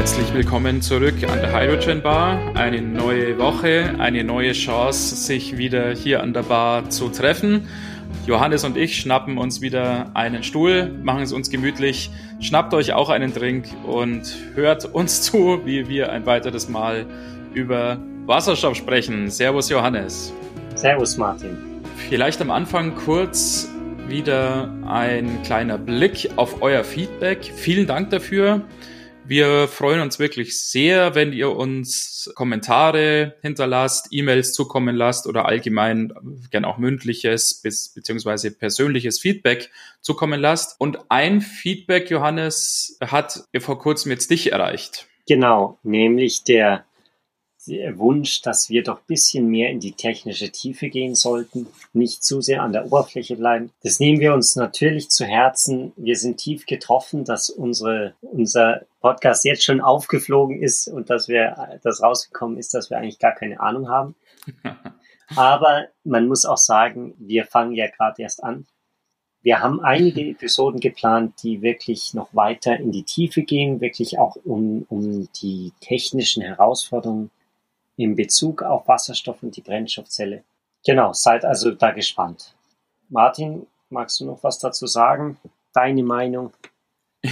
Herzlich willkommen zurück an der Hydrogen Bar. Eine neue Woche, eine neue Chance, sich wieder hier an der Bar zu treffen. Johannes und ich schnappen uns wieder einen Stuhl, machen es uns gemütlich, schnappt euch auch einen Drink und hört uns zu, wie wir ein weiteres Mal über Wasserstoff sprechen. Servus Johannes. Servus Martin. Vielleicht am Anfang kurz wieder ein kleiner Blick auf euer Feedback. Vielen Dank dafür. Wir freuen uns wirklich sehr, wenn ihr uns Kommentare hinterlasst, E-Mails zukommen lasst oder allgemein gern auch mündliches bis, beziehungsweise persönliches Feedback zukommen lasst. Und ein Feedback, Johannes, hat vor kurzem jetzt dich erreicht. Genau, nämlich der Wunsch, dass wir doch bisschen mehr in die technische Tiefe gehen sollten, nicht zu sehr an der Oberfläche bleiben. Das nehmen wir uns natürlich zu Herzen. Wir sind tief getroffen, dass unsere, unser Podcast jetzt schon aufgeflogen ist und dass wir, das rausgekommen ist, dass wir eigentlich gar keine Ahnung haben. Aber man muss auch sagen, wir fangen ja gerade erst an. Wir haben einige Episoden geplant, die wirklich noch weiter in die Tiefe gehen, wirklich auch um, um die technischen Herausforderungen in Bezug auf Wasserstoff und die Brennstoffzelle. Genau, seid also da gespannt. Martin, magst du noch was dazu sagen? Deine Meinung?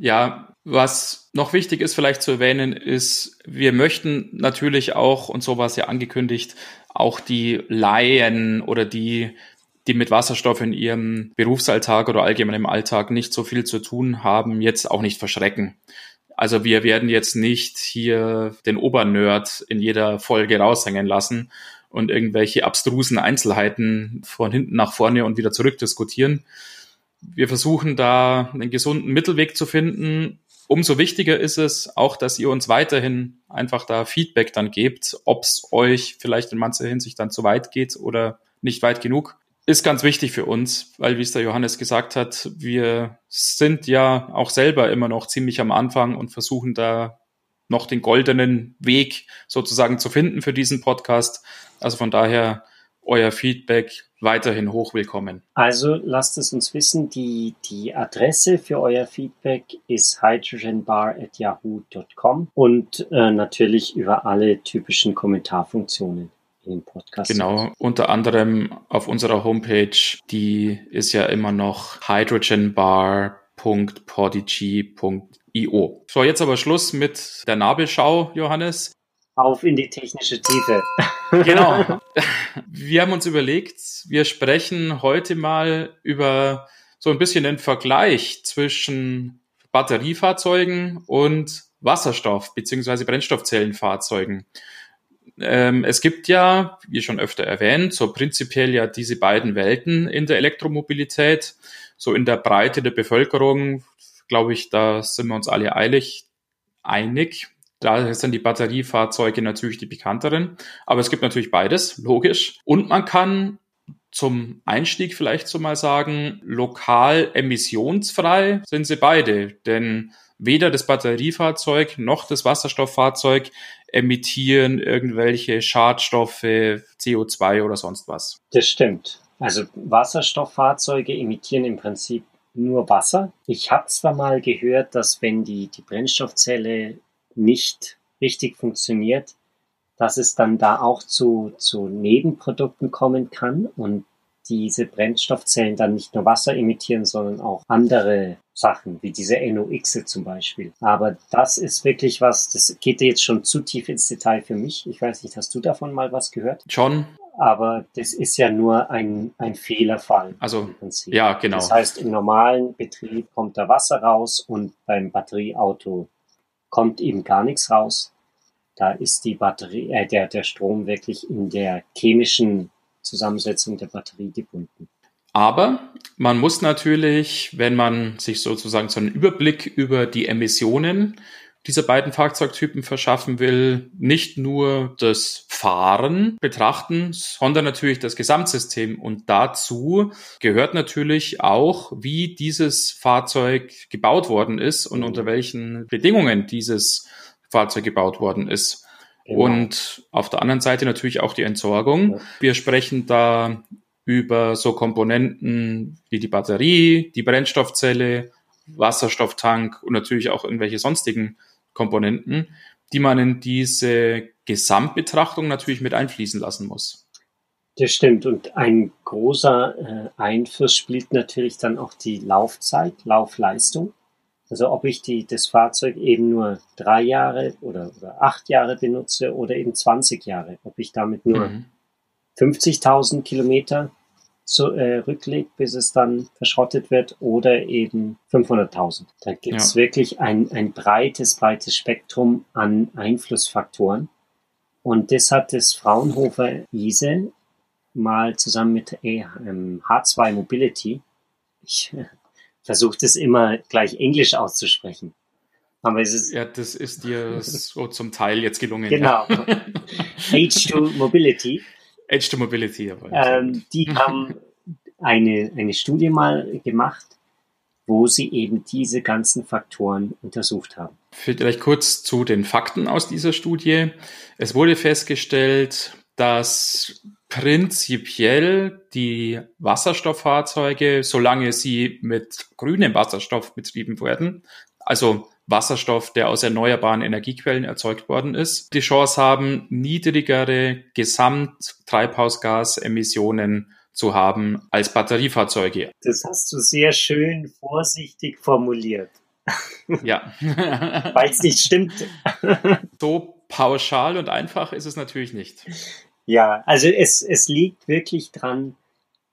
Ja, was noch wichtig ist vielleicht zu erwähnen, ist, wir möchten natürlich auch, und so war es ja angekündigt, auch die Laien oder die, die mit Wasserstoff in ihrem Berufsalltag oder allgemein im Alltag nicht so viel zu tun haben, jetzt auch nicht verschrecken. Also wir werden jetzt nicht hier den Obernerd in jeder Folge raushängen lassen und irgendwelche abstrusen Einzelheiten von hinten nach vorne und wieder zurück diskutieren. Wir versuchen da einen gesunden Mittelweg zu finden. Umso wichtiger ist es auch, dass ihr uns weiterhin einfach da Feedback dann gebt, ob es euch vielleicht in mancher Hinsicht dann zu weit geht oder nicht weit genug ist ganz wichtig für uns, weil, wie es der Johannes gesagt hat, wir sind ja auch selber immer noch ziemlich am Anfang und versuchen da noch den goldenen Weg sozusagen zu finden für diesen Podcast. Also von daher euer Feedback weiterhin hochwillkommen. Also lasst es uns wissen, die, die Adresse für euer Feedback ist hydrogenbar.yahoo.com und äh, natürlich über alle typischen Kommentarfunktionen im Podcast. Genau, unter anderem auf unserer Homepage, die ist ja immer noch hydrogenbar.podigy.io. So, jetzt aber Schluss mit der Nabelschau, Johannes. Auf in die technische Tiefe. genau. Wir haben uns überlegt, wir sprechen heute mal über so ein bisschen den Vergleich zwischen Batteriefahrzeugen und Wasserstoff- bzw. Brennstoffzellenfahrzeugen. Ähm, es gibt ja, wie schon öfter erwähnt, so prinzipiell ja diese beiden Welten in der Elektromobilität. So in der Breite der Bevölkerung, glaube ich, da sind wir uns alle eilig, einig. Da sind die Batteriefahrzeuge natürlich die bekannteren. Aber es gibt natürlich beides, logisch. Und man kann zum Einstieg vielleicht so mal sagen, lokal emissionsfrei sind sie beide. Denn weder das Batteriefahrzeug noch das Wasserstofffahrzeug emittieren irgendwelche Schadstoffe, CO2 oder sonst was. Das stimmt. Also Wasserstofffahrzeuge emittieren im Prinzip nur Wasser. Ich habe zwar mal gehört, dass wenn die, die Brennstoffzelle nicht richtig funktioniert, dass es dann da auch zu, zu Nebenprodukten kommen kann und diese Brennstoffzellen dann nicht nur Wasser emittieren, sondern auch andere Sachen, wie diese NOx zum Beispiel. Aber das ist wirklich was, das geht jetzt schon zu tief ins Detail für mich. Ich weiß nicht, hast du davon mal was gehört? Schon. Aber das ist ja nur ein, ein Fehlerfall. Also, ja, genau. Das heißt, im normalen Betrieb kommt da Wasser raus und beim Batterieauto kommt eben gar nichts raus. Da ist die Batterie, äh, der, der Strom wirklich in der chemischen Zusammensetzung der Batterie gebunden. Aber man muss natürlich, wenn man sich sozusagen so einen Überblick über die Emissionen dieser beiden Fahrzeugtypen verschaffen will, nicht nur das Fahren betrachten, sondern natürlich das Gesamtsystem. Und dazu gehört natürlich auch, wie dieses Fahrzeug gebaut worden ist und unter welchen Bedingungen dieses Fahrzeug gebaut worden ist. Genau. Und auf der anderen Seite natürlich auch die Entsorgung. Ja. Wir sprechen da über so Komponenten wie die Batterie, die Brennstoffzelle, Wasserstofftank und natürlich auch irgendwelche sonstigen Komponenten, die man in diese Gesamtbetrachtung natürlich mit einfließen lassen muss. Das stimmt. Und ein großer äh, Einfluss spielt natürlich dann auch die Laufzeit, Laufleistung. Also ob ich die, das Fahrzeug eben nur drei Jahre oder, oder acht Jahre benutze oder eben 20 Jahre. Ob ich damit nur mhm. 50.000 Kilometer zurücklegt, bis es dann verschrottet wird, oder eben 500.000. Da gibt es ja. wirklich ein, ein breites, breites Spektrum an Einflussfaktoren. Und das hat das Fraunhofer ISE mal zusammen mit H2 Mobility, ich versuche das immer gleich Englisch auszusprechen. Aber es ist, ja, das ist dir so zum Teil jetzt gelungen. Genau. Ja. H2 Mobility Edge to Mobility, jawohl. Ähm, die haben eine, eine Studie mal gemacht, wo sie eben diese ganzen Faktoren untersucht haben. Vielleicht kurz zu den Fakten aus dieser Studie. Es wurde festgestellt, dass prinzipiell die Wasserstofffahrzeuge, solange sie mit grünem Wasserstoff betrieben werden, also Wasserstoff, der aus erneuerbaren Energiequellen erzeugt worden ist, die Chance haben, niedrigere Gesamttreibhausgasemissionen zu haben als Batteriefahrzeuge. Das hast du sehr schön vorsichtig formuliert. Ja. Weil es nicht stimmt. so pauschal und einfach ist es natürlich nicht. Ja, also es, es liegt wirklich dran,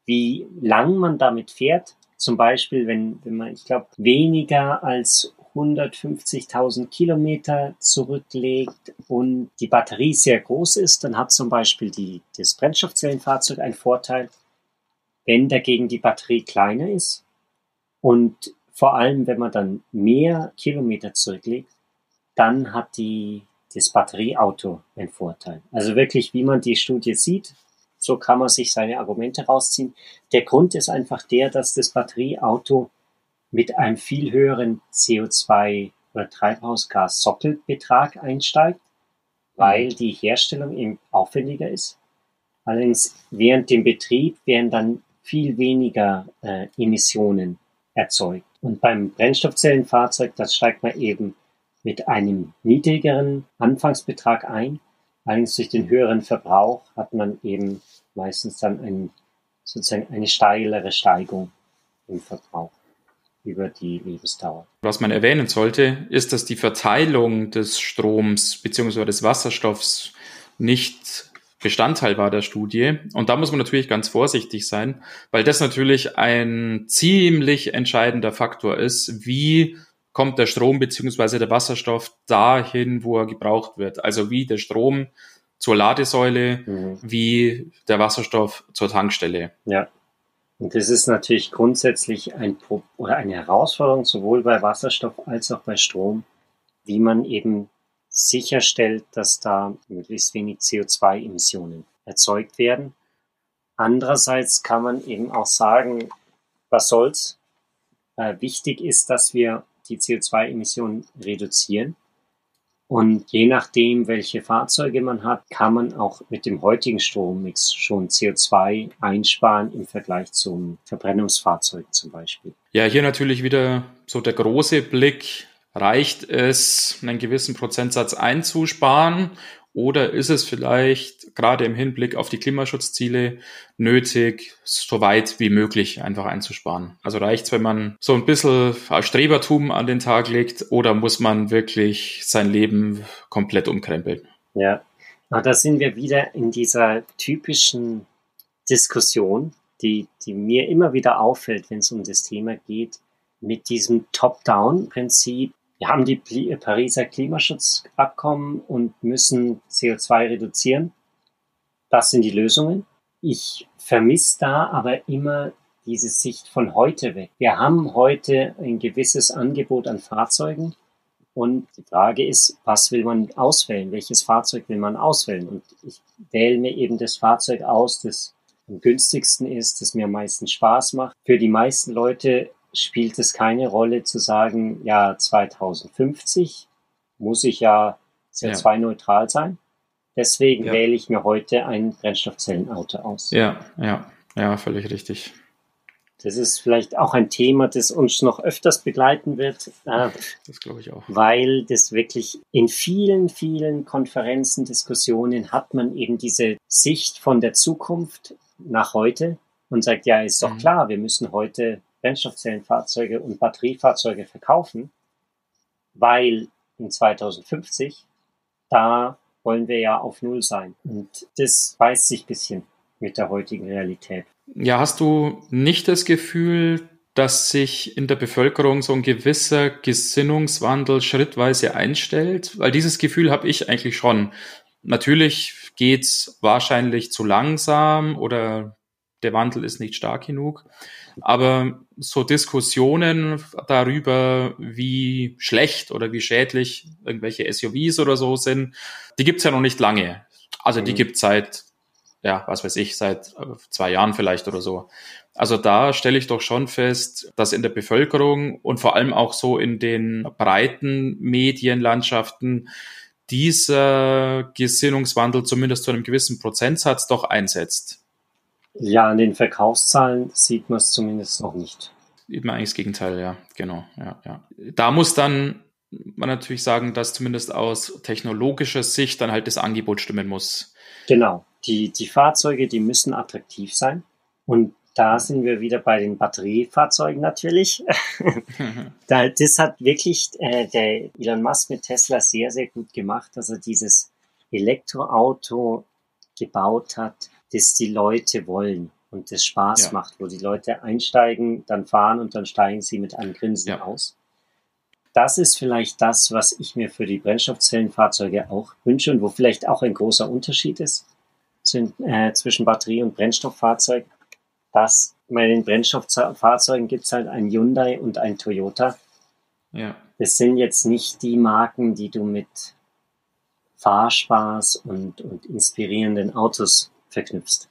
wie lang man damit fährt. Zum Beispiel, wenn, wenn man, ich glaube, weniger als 150.000 Kilometer zurücklegt und die Batterie sehr groß ist, dann hat zum Beispiel die, das Brennstoffzellenfahrzeug einen Vorteil. Wenn dagegen die Batterie kleiner ist und vor allem, wenn man dann mehr Kilometer zurücklegt, dann hat die, das Batterieauto einen Vorteil. Also wirklich, wie man die Studie sieht, so kann man sich seine Argumente rausziehen. Der Grund ist einfach der, dass das Batterieauto mit einem viel höheren CO2 oder Treibhausgas-Sockelbetrag einsteigt, weil die Herstellung eben aufwendiger ist. Allerdings während dem Betrieb werden dann viel weniger äh, Emissionen erzeugt. Und beim Brennstoffzellenfahrzeug, das steigt man eben mit einem niedrigeren Anfangsbetrag ein. Allerdings durch den höheren Verbrauch hat man eben meistens dann ein, sozusagen eine steilere Steigung im Verbrauch über die Lebensdauer. Was man erwähnen sollte, ist, dass die Verteilung des Stroms bzw. des Wasserstoffs nicht Bestandteil war der Studie. Und da muss man natürlich ganz vorsichtig sein, weil das natürlich ein ziemlich entscheidender Faktor ist, wie kommt der Strom bzw. der Wasserstoff dahin, wo er gebraucht wird. Also wie der Strom zur Ladesäule, mhm. wie der Wasserstoff zur Tankstelle. Ja. Und das ist natürlich grundsätzlich ein Pro oder eine Herausforderung, sowohl bei Wasserstoff als auch bei Strom, wie man eben sicherstellt, dass da möglichst wenig CO2-Emissionen erzeugt werden. Andererseits kann man eben auch sagen, was soll's? Äh, wichtig ist, dass wir die CO2-Emissionen reduzieren. Und je nachdem, welche Fahrzeuge man hat, kann man auch mit dem heutigen Strommix schon CO2 einsparen im Vergleich zum Verbrennungsfahrzeug zum Beispiel. Ja, hier natürlich wieder so der große Blick. Reicht es, einen gewissen Prozentsatz einzusparen oder ist es vielleicht gerade im Hinblick auf die Klimaschutzziele nötig, so weit wie möglich einfach einzusparen? Also reicht es, wenn man so ein bisschen Strebertum an den Tag legt oder muss man wirklich sein Leben komplett umkrempeln? Ja, aber da sind wir wieder in dieser typischen Diskussion, die, die mir immer wieder auffällt, wenn es um das Thema geht, mit diesem Top-Down-Prinzip, wir haben die Pariser Klimaschutzabkommen und müssen CO2 reduzieren. Das sind die Lösungen. Ich vermisse da aber immer diese Sicht von heute weg. Wir haben heute ein gewisses Angebot an Fahrzeugen und die Frage ist, was will man auswählen? Welches Fahrzeug will man auswählen? Und ich wähle mir eben das Fahrzeug aus, das am günstigsten ist, das mir am meisten Spaß macht. Für die meisten Leute spielt es keine Rolle zu sagen, ja, 2050 muss ich ja CO2-neutral sein. Deswegen ja. wähle ich mir heute ein Brennstoffzellenauto aus. Ja, ja, ja, völlig richtig. Das ist vielleicht auch ein Thema, das uns noch öfters begleiten wird. Äh, das glaube ich auch. Weil das wirklich in vielen, vielen Konferenzen, Diskussionen hat man eben diese Sicht von der Zukunft nach heute und sagt, ja, ist doch mhm. klar, wir müssen heute Brennstoffzellenfahrzeuge und Batteriefahrzeuge verkaufen, weil in 2050, da wollen wir ja auf Null sein. Und das beißt sich ein bisschen mit der heutigen Realität. Ja, hast du nicht das Gefühl, dass sich in der Bevölkerung so ein gewisser Gesinnungswandel schrittweise einstellt? Weil dieses Gefühl habe ich eigentlich schon. Natürlich geht's wahrscheinlich zu langsam oder der Wandel ist nicht stark genug. Aber so Diskussionen darüber, wie schlecht oder wie schädlich irgendwelche SUVs oder so sind, die gibt's ja noch nicht lange. Also die mhm. gibt's seit ja, was weiß ich, seit äh, zwei Jahren vielleicht oder so. Also da stelle ich doch schon fest, dass in der Bevölkerung und vor allem auch so in den breiten Medienlandschaften dieser Gesinnungswandel zumindest zu einem gewissen Prozentsatz doch einsetzt. Ja, an den Verkaufszahlen sieht man es zumindest noch nicht. Sieht man eigentlich das Gegenteil, ja, genau, ja, ja. Da muss dann man natürlich sagen, dass zumindest aus technologischer Sicht dann halt das Angebot stimmen muss. Genau die, die Fahrzeuge, die müssen attraktiv sein. Und da sind wir wieder bei den Batteriefahrzeugen natürlich. da, das hat wirklich äh, der Elon Musk mit Tesla sehr, sehr gut gemacht, dass er dieses Elektroauto gebaut hat, das die Leute wollen und das Spaß ja. macht, wo die Leute einsteigen, dann fahren und dann steigen sie mit einem Grinsen ja. aus. Das ist vielleicht das, was ich mir für die Brennstoffzellenfahrzeuge auch wünsche und wo vielleicht auch ein großer Unterschied ist sind, äh, zwischen Batterie- und Brennstofffahrzeug, dass bei den Brennstofffahrzeugen gibt es halt ein Hyundai und ein Toyota. Ja. Das sind jetzt nicht die Marken, die du mit Fahrspaß und, und inspirierenden Autos verknüpfst.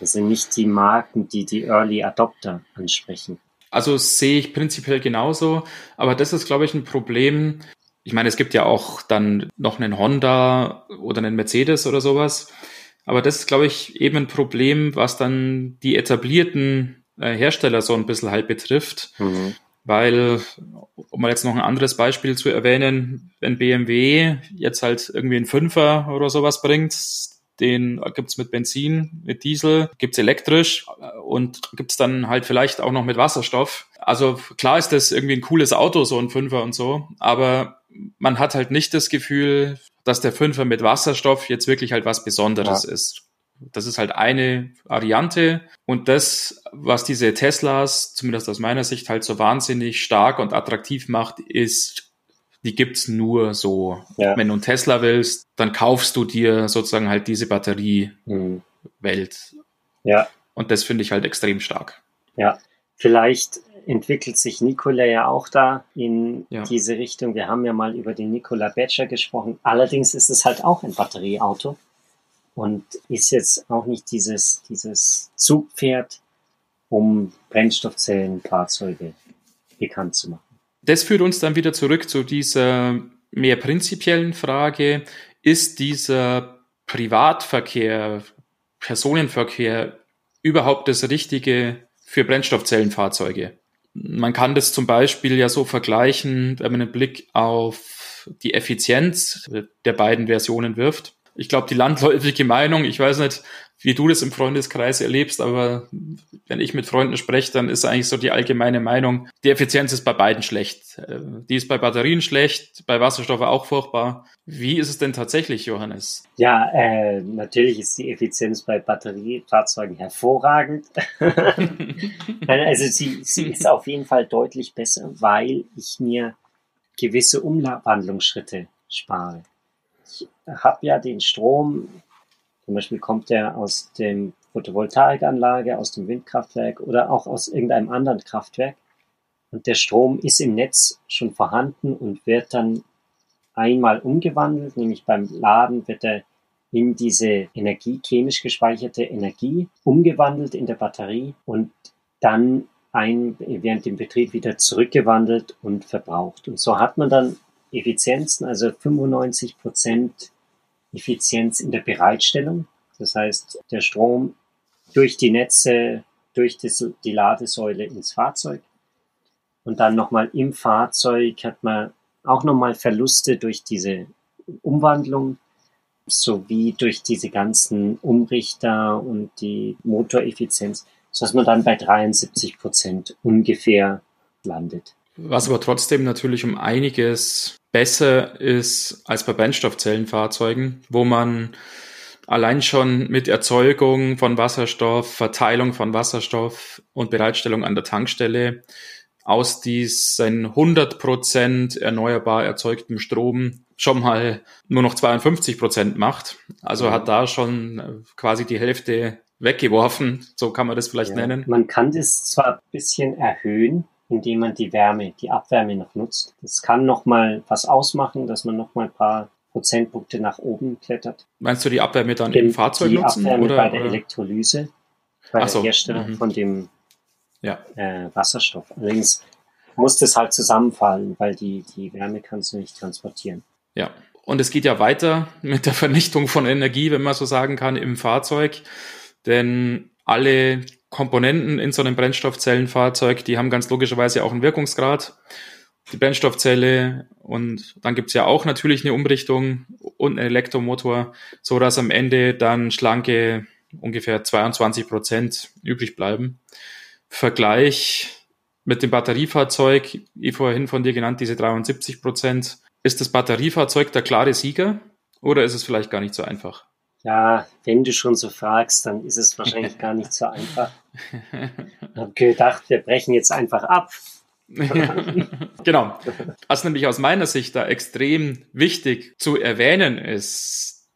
Das sind nicht die Marken, die die Early Adopter ansprechen. Also sehe ich prinzipiell genauso, aber das ist, glaube ich, ein Problem. Ich meine, es gibt ja auch dann noch einen Honda oder einen Mercedes oder sowas. Aber das ist, glaube ich, eben ein Problem, was dann die etablierten äh, Hersteller so ein bisschen halt betrifft. Mhm. Weil, um mal jetzt noch ein anderes Beispiel zu erwähnen, wenn BMW jetzt halt irgendwie einen Fünfer oder sowas bringt, den gibt's mit Benzin, mit Diesel, gibt's elektrisch und gibt's dann halt vielleicht auch noch mit Wasserstoff. Also klar ist das irgendwie ein cooles Auto, so ein Fünfer und so, aber man hat halt nicht das Gefühl, dass der Fünfer mit Wasserstoff jetzt wirklich halt was Besonderes ja. ist. Das ist halt eine Variante. Und das, was diese Teslas, zumindest aus meiner Sicht, halt so wahnsinnig stark und attraktiv macht, ist, die gibt's nur so. Ja. Wenn du einen Tesla willst, dann kaufst du dir sozusagen halt diese Batteriewelt. Mhm. Ja. Und das finde ich halt extrem stark. Ja. Vielleicht entwickelt sich Nikola ja auch da in ja. diese Richtung. Wir haben ja mal über den Nikola Badger gesprochen. Allerdings ist es halt auch ein Batterieauto und ist jetzt auch nicht dieses, dieses Zugpferd, um Brennstoffzellenfahrzeuge bekannt zu machen. Das führt uns dann wieder zurück zu dieser mehr prinzipiellen Frage. Ist dieser Privatverkehr, Personenverkehr überhaupt das Richtige für Brennstoffzellenfahrzeuge? Man kann das zum Beispiel ja so vergleichen, wenn man einen Blick auf die Effizienz der beiden Versionen wirft. Ich glaube, die landläufige Meinung, ich weiß nicht, wie du das im Freundeskreis erlebst, aber wenn ich mit Freunden spreche, dann ist eigentlich so die allgemeine Meinung, die Effizienz ist bei beiden schlecht. Äh, die ist bei Batterien schlecht, bei Wasserstoff auch furchtbar. Wie ist es denn tatsächlich, Johannes? Ja, äh, natürlich ist die Effizienz bei Batteriefahrzeugen hervorragend. also sie, sie ist auf jeden Fall deutlich besser, weil ich mir gewisse Umwandlungsschritte spare. Ich habe ja den Strom zum Beispiel kommt der aus dem Photovoltaikanlage, aus dem Windkraftwerk oder auch aus irgendeinem anderen Kraftwerk. Und der Strom ist im Netz schon vorhanden und wird dann einmal umgewandelt, nämlich beim Laden wird er in diese Energie, chemisch gespeicherte Energie, umgewandelt in der Batterie und dann ein, während dem Betrieb wieder zurückgewandelt und verbraucht. Und so hat man dann Effizienzen, also 95 Prozent Effizienz in der Bereitstellung. Das heißt, der Strom durch die Netze durch die Ladesäule ins Fahrzeug. Und dann nochmal im Fahrzeug hat man auch nochmal Verluste durch diese Umwandlung sowie durch diese ganzen Umrichter und die Motoreffizienz, sodass man dann bei 73 Prozent ungefähr landet. Was aber trotzdem natürlich um einiges besser ist als bei Brennstoffzellenfahrzeugen, wo man allein schon mit Erzeugung von Wasserstoff, Verteilung von Wasserstoff und Bereitstellung an der Tankstelle aus diesen 100% erneuerbar erzeugtem Strom schon mal nur noch 52% macht. Also hat da schon quasi die Hälfte weggeworfen, so kann man das vielleicht ja. nennen. Man kann das zwar ein bisschen erhöhen, indem man die Wärme, die Abwärme noch nutzt. Das kann noch mal was ausmachen, dass man noch mal ein paar Prozentpunkte nach oben klettert. Meinst du die Abwärme dann im Fahrzeug die nutzen? Die Abwärme oder, bei der oder? Elektrolyse, bei Ach der Herstellung mhm. von dem ja. äh, Wasserstoff. Allerdings muss das halt zusammenfallen, weil die, die Wärme kannst du nicht transportieren. Ja, und es geht ja weiter mit der Vernichtung von Energie, wenn man so sagen kann, im Fahrzeug. Denn alle Komponenten in so einem Brennstoffzellenfahrzeug, die haben ganz logischerweise auch einen Wirkungsgrad. Die Brennstoffzelle und dann gibt's ja auch natürlich eine Umrichtung und einen Elektromotor, so dass am Ende dann schlanke ungefähr 22 Prozent übrig bleiben. Vergleich mit dem Batteriefahrzeug, wie vorhin von dir genannt, diese 73 Prozent. Ist das Batteriefahrzeug der klare Sieger oder ist es vielleicht gar nicht so einfach? Ja, wenn du schon so fragst, dann ist es wahrscheinlich gar nicht so einfach. Ich habe gedacht, wir brechen jetzt einfach ab. genau. Was nämlich aus meiner Sicht da extrem wichtig zu erwähnen ist,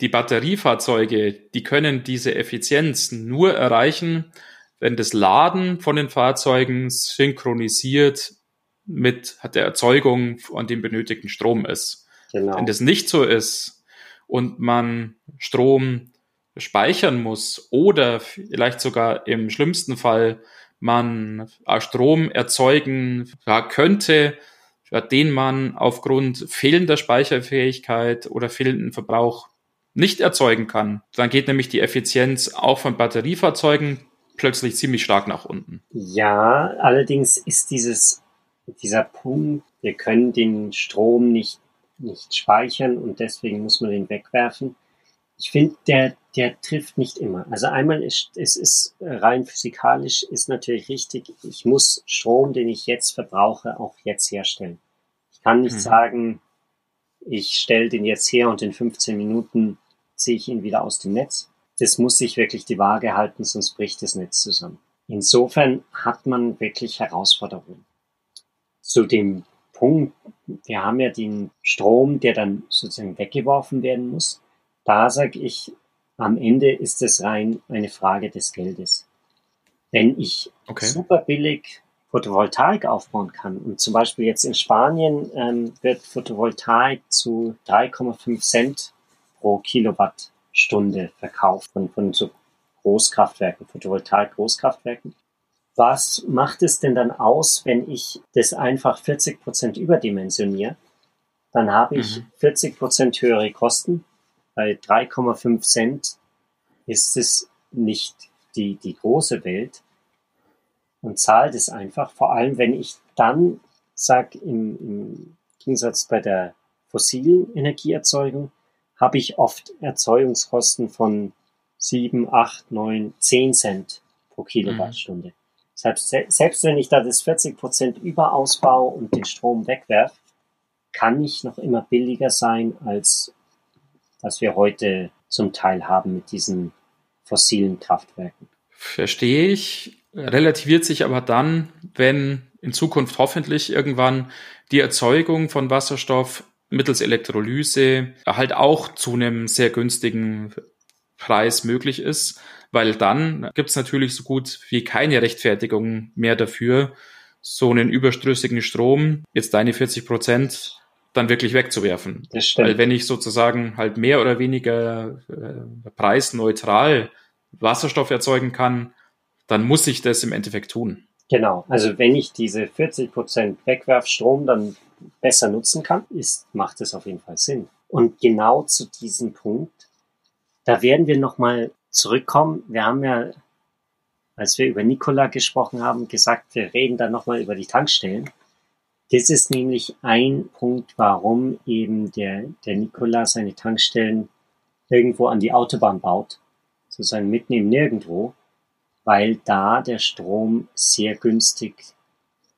die Batteriefahrzeuge, die können diese Effizienz nur erreichen, wenn das Laden von den Fahrzeugen synchronisiert mit der Erzeugung von dem benötigten Strom ist. Genau. Wenn das nicht so ist und man Strom speichern muss oder vielleicht sogar im schlimmsten Fall man Strom erzeugen könnte, den man aufgrund fehlender Speicherfähigkeit oder fehlenden Verbrauch nicht erzeugen kann. Dann geht nämlich die Effizienz auch von Batteriefahrzeugen plötzlich ziemlich stark nach unten. Ja, allerdings ist dieses, dieser Punkt, wir können den Strom nicht, nicht speichern und deswegen muss man den wegwerfen. Ich finde, der, der trifft nicht immer. Also einmal ist, es ist rein physikalisch ist natürlich richtig, ich muss Strom, den ich jetzt verbrauche, auch jetzt herstellen. Ich kann nicht mhm. sagen, ich stelle den jetzt her und in 15 Minuten ziehe ich ihn wieder aus dem Netz das muss sich wirklich die Waage halten, sonst bricht das Netz zusammen. Insofern hat man wirklich Herausforderungen. Zu dem Punkt, wir haben ja den Strom, der dann sozusagen weggeworfen werden muss. Da sage ich, am Ende ist es rein eine Frage des Geldes. Wenn ich okay. super billig Photovoltaik aufbauen kann und zum Beispiel jetzt in Spanien ähm, wird Photovoltaik zu 3,5 Cent pro Kilowatt Stunde verkauft von, von so Großkraftwerken, Photovoltaik-Großkraftwerken. Was macht es denn dann aus, wenn ich das einfach 40 Prozent überdimensioniere? Dann habe ich mhm. 40 Prozent höhere Kosten. Bei 3,5 Cent ist es nicht die, die große Welt und zahlt es einfach. Vor allem, wenn ich dann sage, im, im Gegensatz bei der fossilen Energieerzeugung, habe ich oft Erzeugungskosten von 7, 8, 9, 10 Cent pro Kilowattstunde. Mhm. Selbst, selbst wenn ich da das 40 Prozent überausbaue und den Strom wegwerfe, kann ich noch immer billiger sein, als was wir heute zum Teil haben mit diesen fossilen Kraftwerken. Verstehe ich. Relativiert sich aber dann, wenn in Zukunft hoffentlich irgendwann die Erzeugung von Wasserstoff mittels Elektrolyse halt auch zu einem sehr günstigen Preis möglich ist, weil dann gibt es natürlich so gut wie keine Rechtfertigung mehr dafür, so einen überstrüssigen Strom, jetzt deine 40 Prozent, dann wirklich wegzuwerfen. Das. Weil wenn ich sozusagen halt mehr oder weniger äh, preisneutral Wasserstoff erzeugen kann, dann muss ich das im Endeffekt tun. Genau, also wenn ich diese 40 Prozent Wegwerfstrom dann besser nutzen kann, ist, macht es auf jeden Fall Sinn. Und genau zu diesem Punkt, da werden wir nochmal zurückkommen. Wir haben ja als wir über Nikola gesprochen haben, gesagt, wir reden dann nochmal über die Tankstellen. Das ist nämlich ein Punkt, warum eben der, der Nikola seine Tankstellen irgendwo an die Autobahn baut, sozusagen mitten im Nirgendwo, weil da der Strom sehr günstig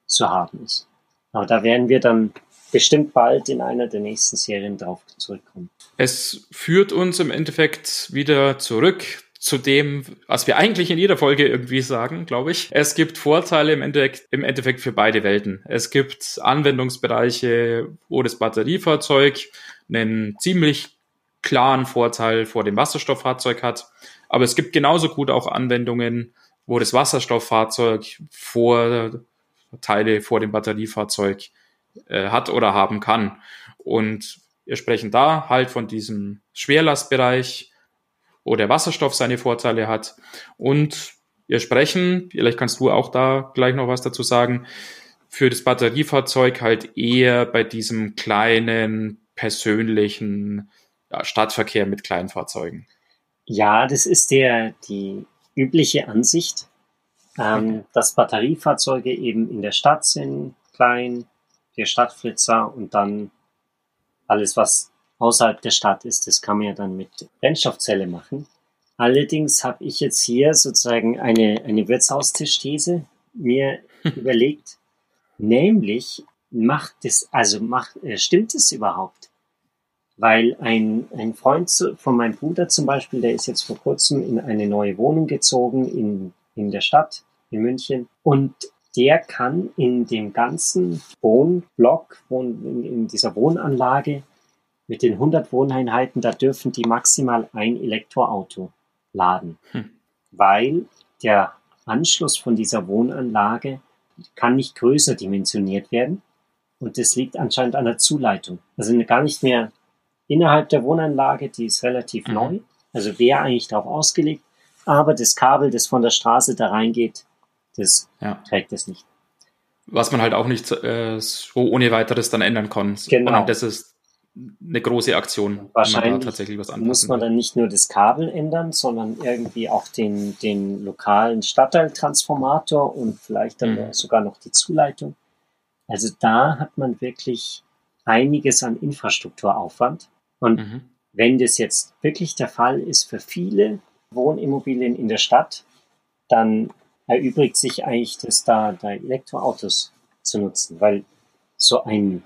zu haben ist. Aber da werden wir dann bestimmt bald in einer der nächsten Serien drauf zurückkommen. Es führt uns im Endeffekt wieder zurück zu dem, was wir eigentlich in jeder Folge irgendwie sagen, glaube ich. Es gibt Vorteile im Endeffekt, im Endeffekt für beide Welten. Es gibt Anwendungsbereiche, wo das Batteriefahrzeug einen ziemlich klaren Vorteil vor dem Wasserstofffahrzeug hat. Aber es gibt genauso gut auch Anwendungen, wo das Wasserstofffahrzeug Vorteile vor dem Batteriefahrzeug äh, hat oder haben kann. Und wir sprechen da halt von diesem Schwerlastbereich, wo der Wasserstoff seine Vorteile hat. Und wir sprechen, vielleicht kannst du auch da gleich noch was dazu sagen, für das Batteriefahrzeug halt eher bei diesem kleinen, persönlichen ja, Stadtverkehr mit kleinen Fahrzeugen. Ja, das ist der, die übliche Ansicht, ähm, okay. dass Batteriefahrzeuge eben in der Stadt sind, klein, der Stadtflitzer und dann alles, was außerhalb der Stadt ist, das kann man ja dann mit Brennstoffzelle machen. Allerdings habe ich jetzt hier sozusagen eine, eine Wirtshaustisthese mir überlegt, nämlich macht es, also macht, äh, stimmt es überhaupt? Weil ein, ein Freund von meinem Bruder zum Beispiel, der ist jetzt vor kurzem in eine neue Wohnung gezogen in, in der Stadt, in München. Und der kann in dem ganzen Wohnblock, in, in dieser Wohnanlage mit den 100 Wohneinheiten, da dürfen die maximal ein Elektroauto laden, hm. weil der Anschluss von dieser Wohnanlage kann nicht größer dimensioniert werden und das liegt anscheinend an der Zuleitung. Also gar nicht mehr innerhalb der Wohnanlage, die ist relativ mhm. neu, also wäre eigentlich darauf ausgelegt, aber das Kabel, das von der Straße da reingeht, das ja. trägt es nicht. Was man halt auch nicht äh, so ohne weiteres dann ändern kann. Genau. Und das ist eine große Aktion, Wahrscheinlich tatsächlich was muss man dann nicht nur das Kabel ändern, sondern irgendwie auch den, den lokalen Stadtteiltransformator und vielleicht dann mhm. sogar noch die Zuleitung. Also da hat man wirklich einiges an Infrastrukturaufwand. Und mhm. wenn das jetzt wirklich der Fall ist für viele Wohnimmobilien in der Stadt, dann erübrigt sich eigentlich das da, da Elektroautos zu nutzen, weil so ein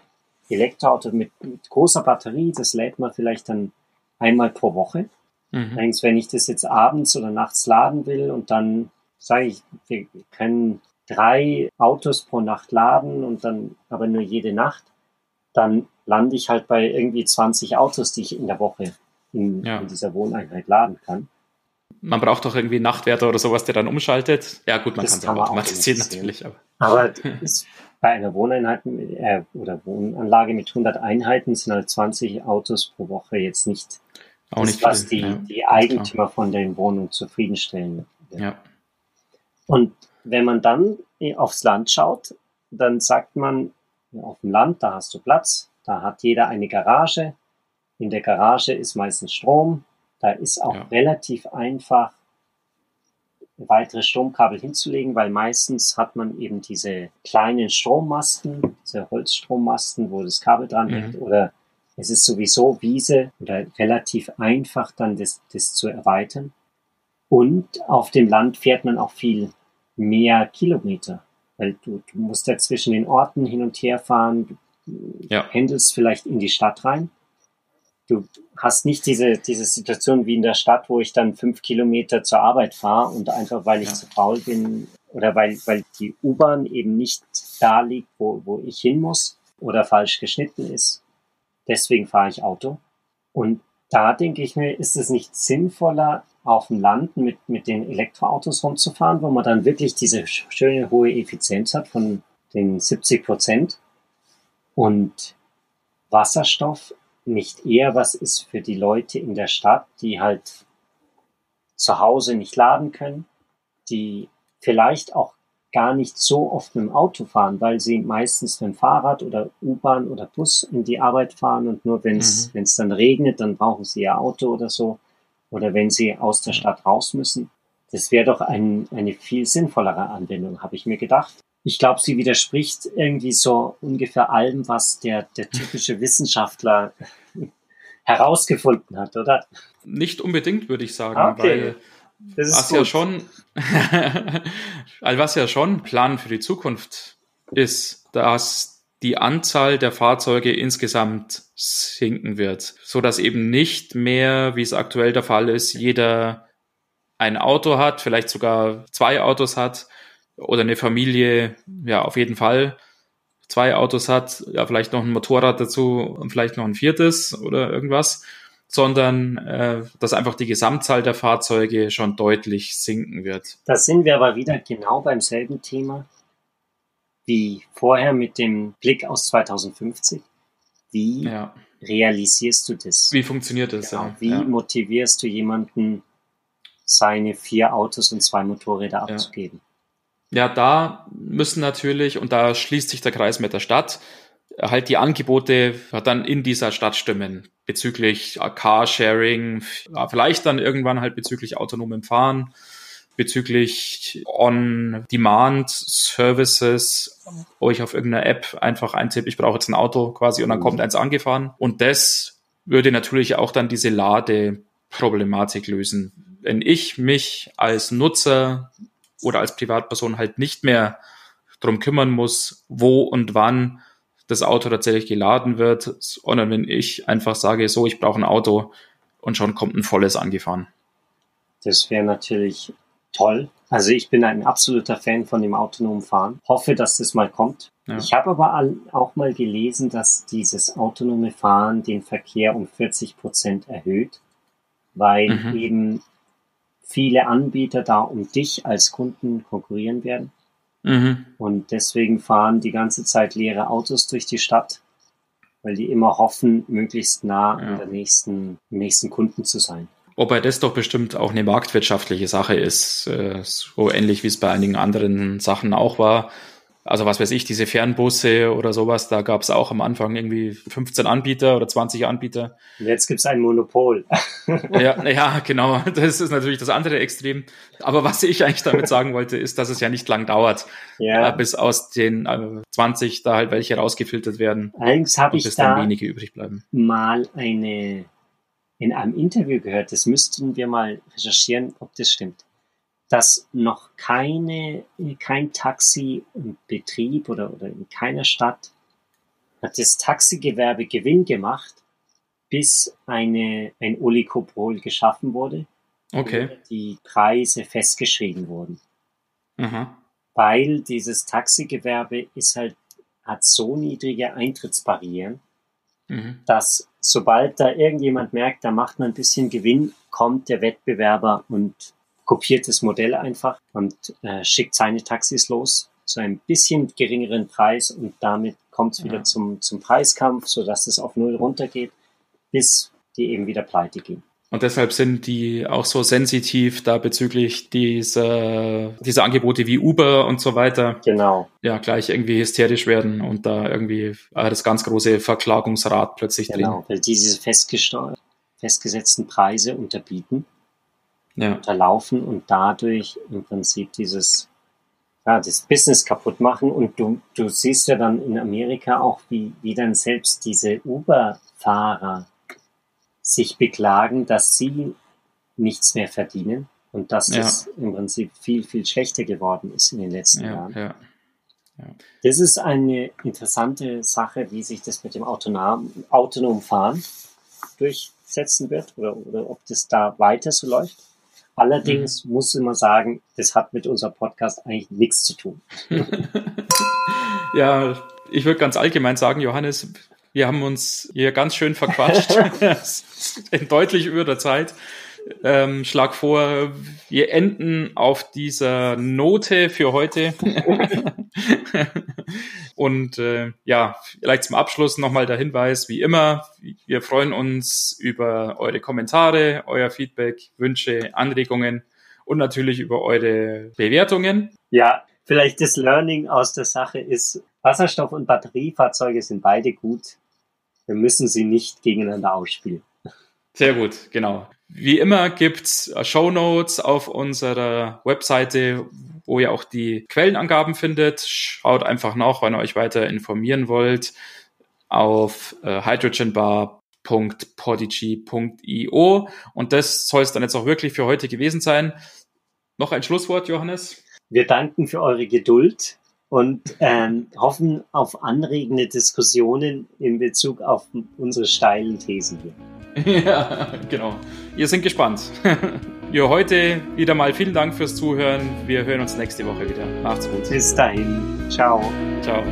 Elektroauto mit, mit großer Batterie, das lädt man vielleicht dann einmal pro Woche. Mhm. Allerdings, wenn ich das jetzt abends oder nachts laden will und dann sage ich, wir können drei Autos pro Nacht laden und dann aber nur jede Nacht, dann lande ich halt bei irgendwie 20 Autos, die ich in der Woche in, ja. in dieser Wohneinheit laden kann. Man braucht doch irgendwie einen Nachtwärter oder sowas, der dann umschaltet. Ja, gut, man kann es auch automatisieren natürlich. Aber, aber ist bei einer Wohneinheit äh, oder Wohnanlage mit 100 Einheiten sind halt 20 Autos pro Woche jetzt nicht auch das, nicht was die, ja, die Eigentümer von den Wohnungen zufriedenstellen. Ja. Und wenn man dann aufs Land schaut, dann sagt man, auf dem Land, da hast du Platz, da hat jeder eine Garage. In der Garage ist meistens Strom, da ist auch ja. relativ einfach, weitere Stromkabel hinzulegen, weil meistens hat man eben diese kleinen Strommasten, diese Holzstrommasten, wo das Kabel dran mhm. hängt, oder es ist sowieso Wiese oder relativ einfach dann das, das zu erweitern. Und auf dem Land fährt man auch viel mehr Kilometer, weil du, du musst ja zwischen den Orten hin und her fahren, du ja. pendelst vielleicht in die Stadt rein du hast nicht diese, diese Situation wie in der Stadt, wo ich dann fünf Kilometer zur Arbeit fahre und einfach, weil ich ja. zu faul bin oder weil, weil die U-Bahn eben nicht da liegt, wo, wo ich hin muss oder falsch geschnitten ist. Deswegen fahre ich Auto. Und da denke ich mir, ist es nicht sinnvoller, auf dem Land mit, mit den Elektroautos rumzufahren, wo man dann wirklich diese schöne hohe Effizienz hat von den 70 Prozent und Wasserstoff nicht eher was ist für die Leute in der Stadt, die halt zu Hause nicht laden können, die vielleicht auch gar nicht so oft mit dem Auto fahren, weil sie meistens mit dem Fahrrad oder U-Bahn oder Bus in die Arbeit fahren und nur wenn es mhm. dann regnet, dann brauchen sie ihr Auto oder so oder wenn sie aus der Stadt raus müssen. Das wäre doch ein, eine viel sinnvollere Anwendung, habe ich mir gedacht. Ich glaube, sie widerspricht irgendwie so ungefähr allem, was der, der typische Wissenschaftler herausgefunden hat, oder? Nicht unbedingt, würde ich sagen, Ah, Okay. weil was gut. ja schon, also was ja schon Plan für die Zukunft ist, dass die Anzahl der Fahrzeuge insgesamt sinken wird, so dass eben nicht mehr, wie es aktuell der Fall ist, jeder ein Auto hat, vielleicht sogar zwei Autos hat oder eine Familie, ja, auf jeden Fall zwei Autos hat, ja, vielleicht noch ein Motorrad dazu und vielleicht noch ein viertes oder irgendwas, sondern äh, dass einfach die Gesamtzahl der Fahrzeuge schon deutlich sinken wird. Da sind wir aber wieder genau beim selben Thema wie vorher mit dem Blick aus 2050. Wie Ja. realisierst du das? Wie funktioniert das? Genau. Ja. Wie ja. motivierst du jemanden, seine vier Autos und zwei Motorräder abzugeben? Ja, da müssen natürlich, und da schließt sich der Kreis mit der Stadt, halt die Angebote dann in dieser Stadt stimmen. Bezüglich Carsharing, vielleicht dann irgendwann halt bezüglich autonomem Fahren, bezüglich On-Demand-Services, wo ich auf irgendeiner App einfach eintippe, ich brauche jetzt ein Auto quasi und dann Mhm. kommt eins angefahren. Und das würde natürlich auch dann diese Ladeproblematik lösen. Wenn ich mich als Nutzer oder als Privatperson halt nicht mehr drum kümmern muss, wo und wann das Auto tatsächlich geladen wird, sondern wenn ich einfach sage, so, ich brauche ein Auto und schon kommt ein volles angefahren. Das wäre natürlich toll. Also ich bin ein absoluter Fan von dem autonomen Fahren. Hoffe, dass das mal kommt. Ja. Ich habe aber auch mal gelesen, dass dieses autonome Fahren den Verkehr um 40 Prozent erhöht, weil Mhm. eben viele Anbieter da um dich als Kunden konkurrieren werden. Mhm. Und deswegen fahren die ganze Zeit leere Autos durch die Stadt, weil die immer hoffen, möglichst nah Ja. an der nächsten, nächsten Kunden zu sein. Wobei das doch bestimmt auch eine marktwirtschaftliche Sache ist, äh, so ähnlich wie es bei einigen anderen Sachen auch war. Also was weiß ich, diese Fernbusse oder sowas, da gab es auch am Anfang irgendwie 15 Anbieter oder 20 Anbieter. Und jetzt gibt's ein Monopol. Ja, ja, genau. Das ist natürlich das andere Extrem. Aber was ich eigentlich damit sagen wollte, ist, dass es ja nicht lang dauert, äh, ja. bis aus den äh, 20 da halt welche rausgefiltert werden Allerdings habe ich bis dann da wenige übrig bleiben. mal eine in einem Interview gehört, das müssten wir mal recherchieren, ob das stimmt, dass noch keine, kein Taxi im Betrieb oder, oder in keiner Stadt hat das Taxigewerbe Gewinn gemacht, bis eine, ein Oligopol geschaffen wurde, Okay. die Preise festgeschrieben wurden. Aha. Weil dieses Taxigewerbe ist halt, hat so niedrige Eintrittsbarrieren, Mhm. dass sobald da irgendjemand merkt, da macht man ein bisschen Gewinn, kommt der Wettbewerber und kopiert das Modell einfach und äh, schickt seine Taxis los zu einem bisschen geringeren Preis und damit kommt es wieder Ja. zum, zum Preiskampf, sodass es auf Null runtergeht, bis die eben wieder pleite gehen. Und deshalb sind die auch so sensitiv da bezüglich dieser, dieser Angebote wie Uber und so weiter, Genau. ja, gleich irgendwie hysterisch werden und da irgendwie äh, das ganz große Verklagungsrad plötzlich drehen. Genau, weil die diese festgesetzten Preise unterbieten, Ja. unterlaufen und dadurch im Prinzip dieses ja, das Business kaputt machen. Und du, du siehst ja dann in Amerika auch, wie, wie dann selbst diese Uber-Fahrer sich beklagen, dass sie nichts mehr verdienen und dass Ja. es im Prinzip viel, viel schlechter geworden ist in den letzten Ja, Jahren. ja. Das ist eine interessante Sache, wie sich das mit dem autonom, autonom Fahren durchsetzen wird oder, oder ob das da weiter so läuft. Allerdings muss ich mal sagen, das hat mit unserem Podcast eigentlich nichts zu tun. Ja, ich würde ganz allgemein sagen, Johannes, wir haben uns hier ganz schön verquatscht. in deutlich über der Zeit. Ähm, schlag vor, wir enden auf dieser Note für heute. Und äh, ja, vielleicht zum Abschluss nochmal der Hinweis, wie immer, wir freuen uns über eure Kommentare, euer Feedback, Wünsche, Anregungen und natürlich über eure Bewertungen. Ja, vielleicht das Learning aus der Sache ist, Wasserstoff- und Batteriefahrzeuge sind beide gut. Wir müssen sie nicht gegeneinander ausspielen. Sehr gut, genau. Wie immer gibt's Show Notes auf unserer Webseite, wo ihr auch die Quellenangaben findet. Schaut einfach nach, wenn ihr euch weiter informieren wollt, auf äh, hydrogenbar.podigy.io. Und das soll es dann jetzt auch wirklich für heute gewesen sein. Noch ein Schlusswort, Johannes? Wir danken für eure Geduld und ähm, hoffen auf anregende Diskussionen in Bezug auf unsere steilen Thesen hier. Ja, genau. Ihr sind gespannt. ja, heute wieder mal vielen Dank fürs Zuhören. Wir hören uns nächste Woche wieder. Macht's gut. Bis dahin. Ciao. Ciao.